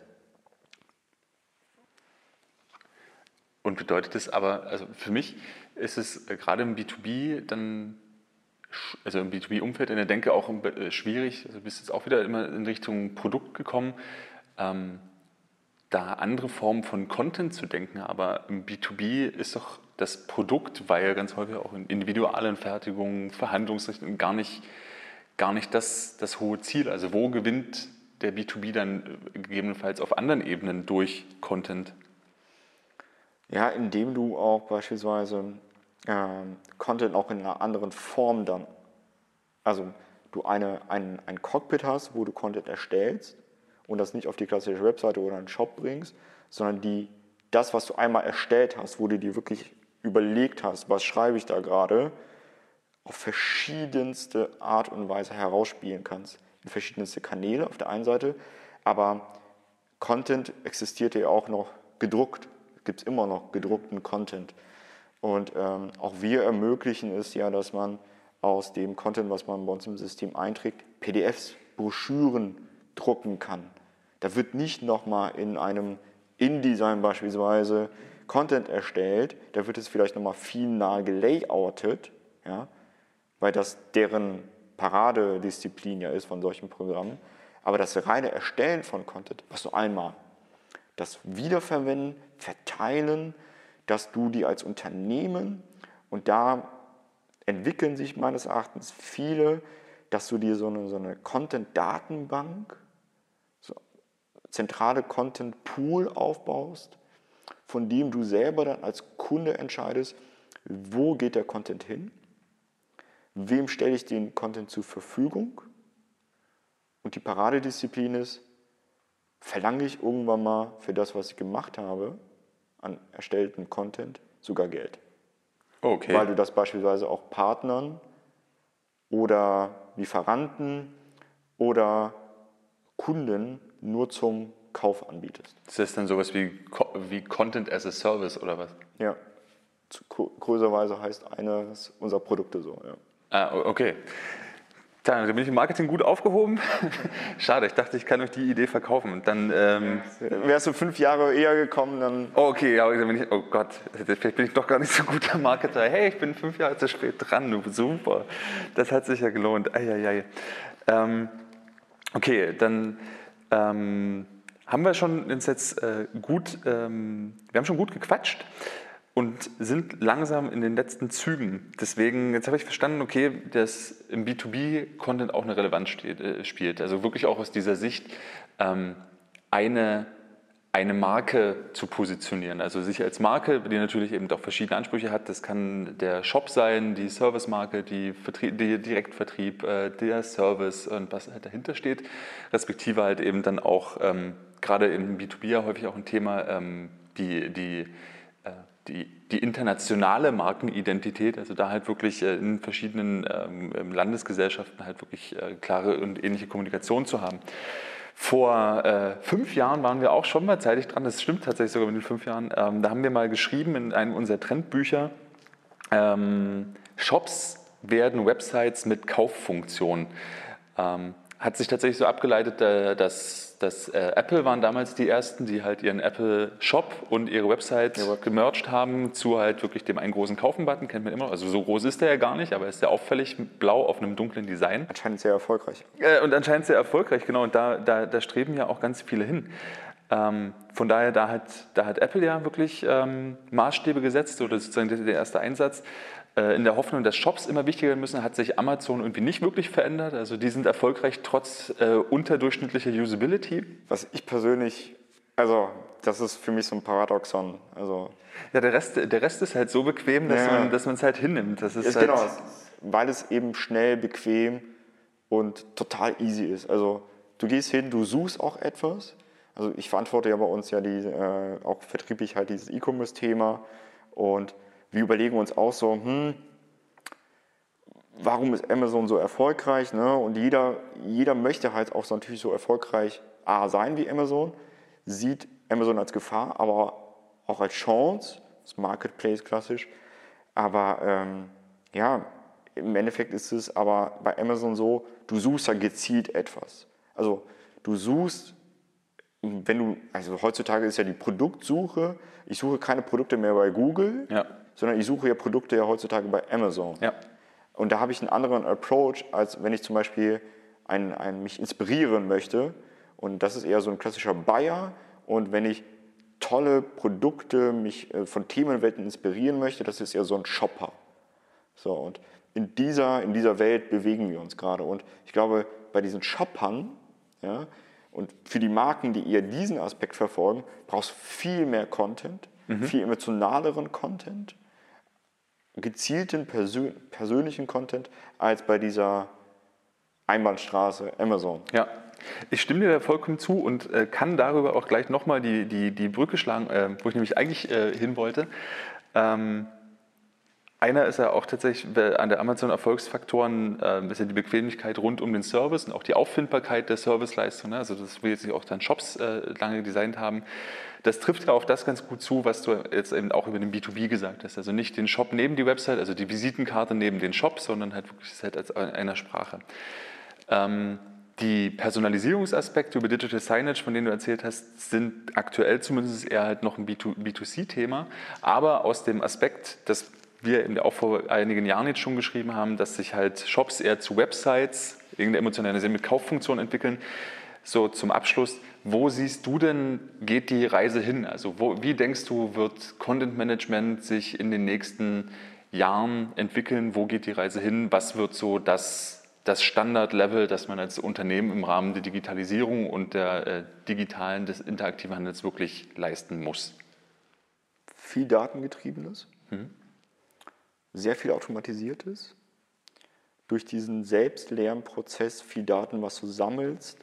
Und bedeutet das aber, also für mich ist es äh, gerade im B2B dann, also im B2B-Umfeld in der Denke auch äh, schwierig, also bist jetzt auch wieder immer in Richtung Produkt gekommen, ähm, da andere Formen von Content zu denken, aber im B2B ist doch das Produkt, weil ganz häufig auch in Individualanfertigungen, Verhandlungsrichtungen gar nicht, gar nicht das, das hohe Ziel. Also wo gewinnt der B2B dann äh, gegebenenfalls auf anderen Ebenen durch Content? Ja, indem du auch beispielsweise ähm, Content auch in einer anderen Form dann, also du eine, ein, ein Cockpit hast, wo du Content erstellst und das nicht auf die klassische Webseite oder einen Shop bringst, sondern die, das, was du einmal erstellt hast, wo du dir wirklich überlegt hast, was schreibe ich da gerade, auf verschiedenste Art und Weise herausspielen kannst. In verschiedenste Kanäle auf der einen Seite, aber Content existiert ja auch noch gedruckt gibt es immer noch gedruckten Content. Und ähm, auch wir ermöglichen es ja, dass man aus dem Content, was man bei uns im System einträgt, PDFs, Broschüren drucken kann. Da wird nicht nochmal in einem InDesign beispielsweise Content erstellt, da wird es vielleicht nochmal final gelayoutet, ja, weil das deren Paradedisziplin ja ist von solchen Programmen. Aber das reine Erstellen von Content, was du einmal das Wiederverwenden, Verteilen, dass du die als Unternehmen und da entwickeln sich meines Erachtens viele, dass du dir so eine, so eine Content-Datenbank, so zentrale Content-Pool aufbaust, von dem du selber dann als Kunde entscheidest, wo geht der Content hin, wem stelle ich den Content zur Verfügung und die Paradedisziplin ist, verlange ich irgendwann mal für das, was ich gemacht habe, an erstelltem Content, sogar Geld. Okay. Weil du das beispielsweise auch Partnern oder Lieferanten oder Kunden nur zum Kauf anbietest. Ist das dann sowas wie, wie Content as a Service oder was? Ja, größerweise heißt eines unserer Produkte so. Ja. Ah, okay. Da bin ich im Marketing gut aufgehoben. Schade, ich dachte, ich kann euch die Idee verkaufen. Und dann ähm, wärst du fünf Jahre eher gekommen, dann. Oh, okay, ja, dann bin ich, oh Gott, vielleicht bin ich doch gar nicht so guter Marketer. Hey, ich bin fünf Jahre zu spät dran. Super, das hat sich ja gelohnt. Eieiei. Ähm, okay, dann ähm, haben wir schon jetzt äh, gut, ähm, wir haben schon gut gequatscht und sind langsam in den letzten Zügen. Deswegen, jetzt habe ich verstanden, okay, dass im B2B-Content auch eine Relevanz äh, spielt. Also wirklich auch aus dieser Sicht, ähm, eine, eine Marke zu positionieren. Also sich als Marke, die natürlich eben auch verschiedene Ansprüche hat. Das kann der Shop sein, die Servicemarke, die, die Direktvertrieb, äh, der Service und was halt dahinter steht. Respektive halt eben dann auch, ähm, gerade im B2B ja häufig auch ein Thema, ähm, die, die, äh, die, die, internationale Markenidentität, also da halt wirklich äh, in verschiedenen ähm, Landesgesellschaften halt wirklich äh, klare und ähnliche Kommunikation zu haben. Vor äh, fünf Jahren waren wir auch schon mal zeitig dran, das stimmt tatsächlich sogar mit den fünf Jahren. Ähm, da haben wir mal geschrieben in einem unserer Trendbücher, ähm, Shops werden Websites mit Kauffunktion. Ähm, hat sich tatsächlich so abgeleitet, äh, dass dass äh, Apple waren damals die ersten, die halt ihren Apple Shop und ihre Website ja. gemerged haben zu halt wirklich dem einen großen Kaufen-Button, kennt man immer. Also so groß ist der ja gar nicht, aber er ist sehr auffällig blau auf einem dunklen Design. Anscheinend sehr erfolgreich. Äh, und anscheinend sehr erfolgreich, genau. Und da, da, da streben ja auch ganz viele hin. Ähm, von daher, da hat, da hat Apple ja wirklich ähm, Maßstäbe gesetzt, oder sozusagen der, der erste Einsatz. Äh, in der Hoffnung, dass Shops immer wichtiger werden müssen, hat sich Amazon irgendwie nicht wirklich verändert. Also die sind erfolgreich trotz äh, unterdurchschnittlicher Usability. Was ich persönlich, also das ist für mich so ein Paradoxon. Also ja, der Rest, der Rest ist halt so bequem, dass ja. man es halt hinnimmt. Das ist, ist halt genau, weil es eben schnell, bequem und total easy ist. Also du gehst hin, du suchst auch etwas. Also ich verantworte ja bei uns ja die, äh, auch vertrieblich halt dieses E-Commerce-Thema und wir überlegen uns auch so, hm, warum ist Amazon so erfolgreich? Ne? Und jeder, jeder möchte halt auch so natürlich so erfolgreich A sein wie Amazon, sieht Amazon als Gefahr, aber auch als Chance, das Marketplace klassisch. Aber ähm, ja, im Endeffekt ist es aber bei Amazon so, du suchst ja gezielt etwas. Also du suchst, wenn du, also heutzutage ist ja die Produktsuche, ich suche keine Produkte mehr bei Google, ja sondern ich suche ja Produkte ja heutzutage bei Amazon. Ja. Und da habe ich einen anderen Approach, als wenn ich zum Beispiel ein, ein, mich inspirieren möchte. Und das ist eher so ein klassischer Buyer. Und wenn ich tolle Produkte, mich äh, von Themenwelten inspirieren möchte, das ist eher so ein Shopper. So, und in dieser, in dieser Welt bewegen wir uns gerade. Und ich glaube, bei diesen Shoppern, ja, und für die Marken, die eher diesen Aspekt verfolgen, brauchst du viel mehr Content, mhm. viel emotionaleren Content gezielten persön persönlichen Content als bei dieser Einbahnstraße Amazon. Ja, ich stimme dir da vollkommen zu und äh, kann darüber auch gleich nochmal die, die, die Brücke schlagen, äh, wo ich nämlich eigentlich äh, hin wollte. Ähm, einer ist ja auch tatsächlich an der Amazon-Erfolgsfaktoren äh, ein bisschen die Bequemlichkeit rund um den Service und auch die Auffindbarkeit der Serviceleistung. Ne? Also, dass wir jetzt auch dann Shops äh, lange designt haben. Das trifft ja auf das ganz gut zu, was du jetzt eben auch über den B2B gesagt hast. Also nicht den Shop neben die Website, also die Visitenkarte neben den Shop, sondern halt wirklich halt als einer Sprache. Ähm, die Personalisierungsaspekte über Digital Signage, von denen du erzählt hast, sind aktuell zumindest eher halt noch ein B2C-Thema. Aber aus dem Aspekt, dass wir eben auch vor einigen Jahren jetzt schon geschrieben haben, dass sich halt Shops eher zu Websites, irgendeine emotionale Sinn mit Kauffunktion entwickeln. So zum Abschluss, wo siehst du denn, geht die Reise hin? Also wo, wie denkst du, wird Content Management sich in den nächsten Jahren entwickeln? Wo geht die Reise hin? Was wird so das, das Standardlevel, das man als Unternehmen im Rahmen der Digitalisierung und der äh, digitalen, des interaktiven Handels wirklich leisten muss? Viel Datengetriebenes. Mhm sehr viel automatisiertes. Durch diesen Selbstlernprozess, viel Daten, was du sammelst,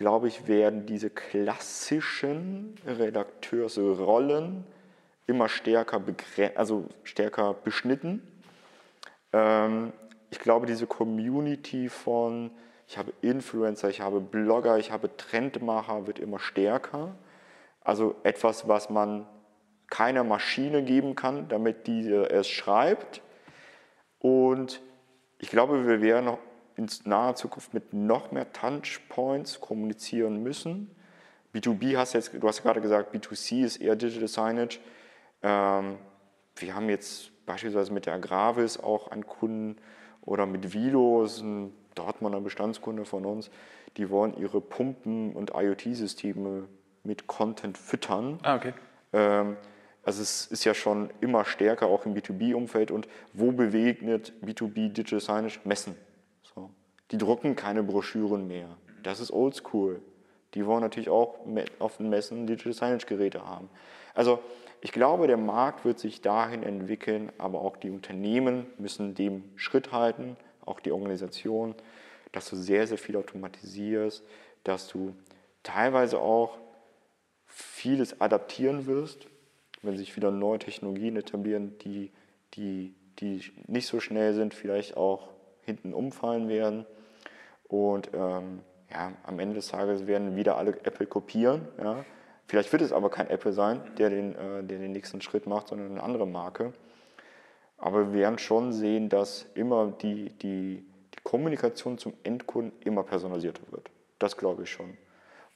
glaube ich, werden diese klassischen Redakteursrollen immer stärker, also stärker beschnitten. Ähm, ich glaube, diese Community von, ich habe Influencer, ich habe Blogger, ich habe Trendmacher, wird immer stärker. Also etwas, was man keiner Maschine geben kann, damit diese es schreibt. Und ich glaube, wir werden noch in naher Zukunft mit noch mehr Touchpoints kommunizieren müssen. B2B hast jetzt, du hast gerade gesagt, B2C ist eher Digital Signage. Ähm, wir haben jetzt beispielsweise mit der Agravis auch einen Kunden oder mit Vilo, ist ein Dortmunder Bestandskunde von uns, die wollen ihre Pumpen und IoT-Systeme mit Content füttern. Ah, okay. Ähm, also es ist ja schon immer stärker auch im B2B-Umfeld und wo begegnet B2B Digital Signage? Messen. Die drucken keine Broschüren mehr. Das ist oldschool. Die wollen natürlich auch auf den Messen Digital Signage Geräte haben. Also ich glaube, der Markt wird sich dahin entwickeln, aber auch die Unternehmen müssen dem Schritt halten, auch die Organisation, dass du sehr, sehr viel automatisierst, dass du teilweise auch vieles adaptieren wirst, wenn sich wieder neue Technologien etablieren, die, die, die nicht so schnell sind, vielleicht auch hinten umfallen werden. Und ähm, ja, am Ende des Tages werden wieder alle Apple kopieren. Ja. Vielleicht wird es aber kein Apple sein, der den, äh, der den nächsten Schritt macht, sondern eine andere Marke. Aber wir werden schon sehen, dass immer die, die, die Kommunikation zum Endkunden immer personalisierter wird. Das glaube ich schon.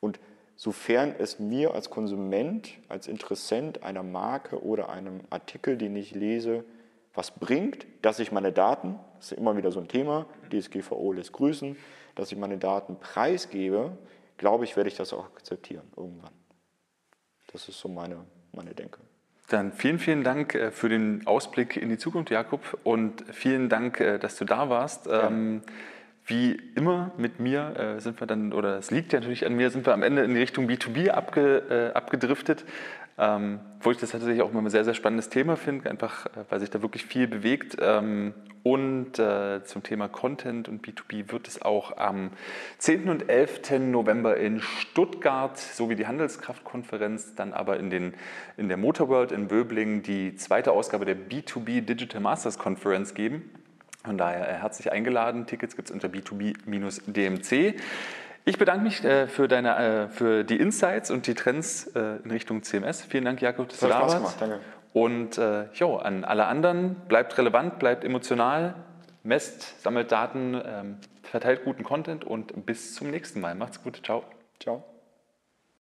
Und sofern es mir als Konsument, als Interessent einer Marke oder einem Artikel, den ich lese, was bringt, dass ich meine Daten, das ist immer wieder so ein Thema, DSGVO lässt grüßen, dass ich meine Daten preisgebe, glaube ich, werde ich das auch akzeptieren irgendwann. Das ist so meine, meine Denke. Dann vielen, vielen Dank äh, für den Ausblick in die Zukunft, Jakob, und vielen Dank, äh, dass du da warst. Ja. Ähm, wie immer mit mir äh, sind wir dann, oder es liegt ja natürlich an mir, sind wir am Ende in die Richtung B2B abge, abgedriftet. Ähm, wo ich das tatsächlich auch immer ein sehr, sehr spannendes Thema finde, einfach äh, weil sich da wirklich viel bewegt. Ähm, und äh, zum Thema Content und B2B wird es auch am 10. und 11. November in Stuttgart sowie die Handelskraftkonferenz, dann aber in, den, in der Motorworld in Böblingen die zweite Ausgabe der B2B Digital Masters Conference geben. Von daher äh, herzlich eingeladen. Tickets gibt es unter b2b-dmc. Ich bedanke mich äh, für, deine, äh, für die Insights und die Trends äh, in Richtung CMS. Vielen Dank, Jakob, dass du da warst. Gemacht, danke. Und äh, jo, an alle anderen, bleibt relevant, bleibt emotional, messt, sammelt Daten, ähm, verteilt guten Content und bis zum nächsten Mal. Macht's gut. Ciao. Ciao.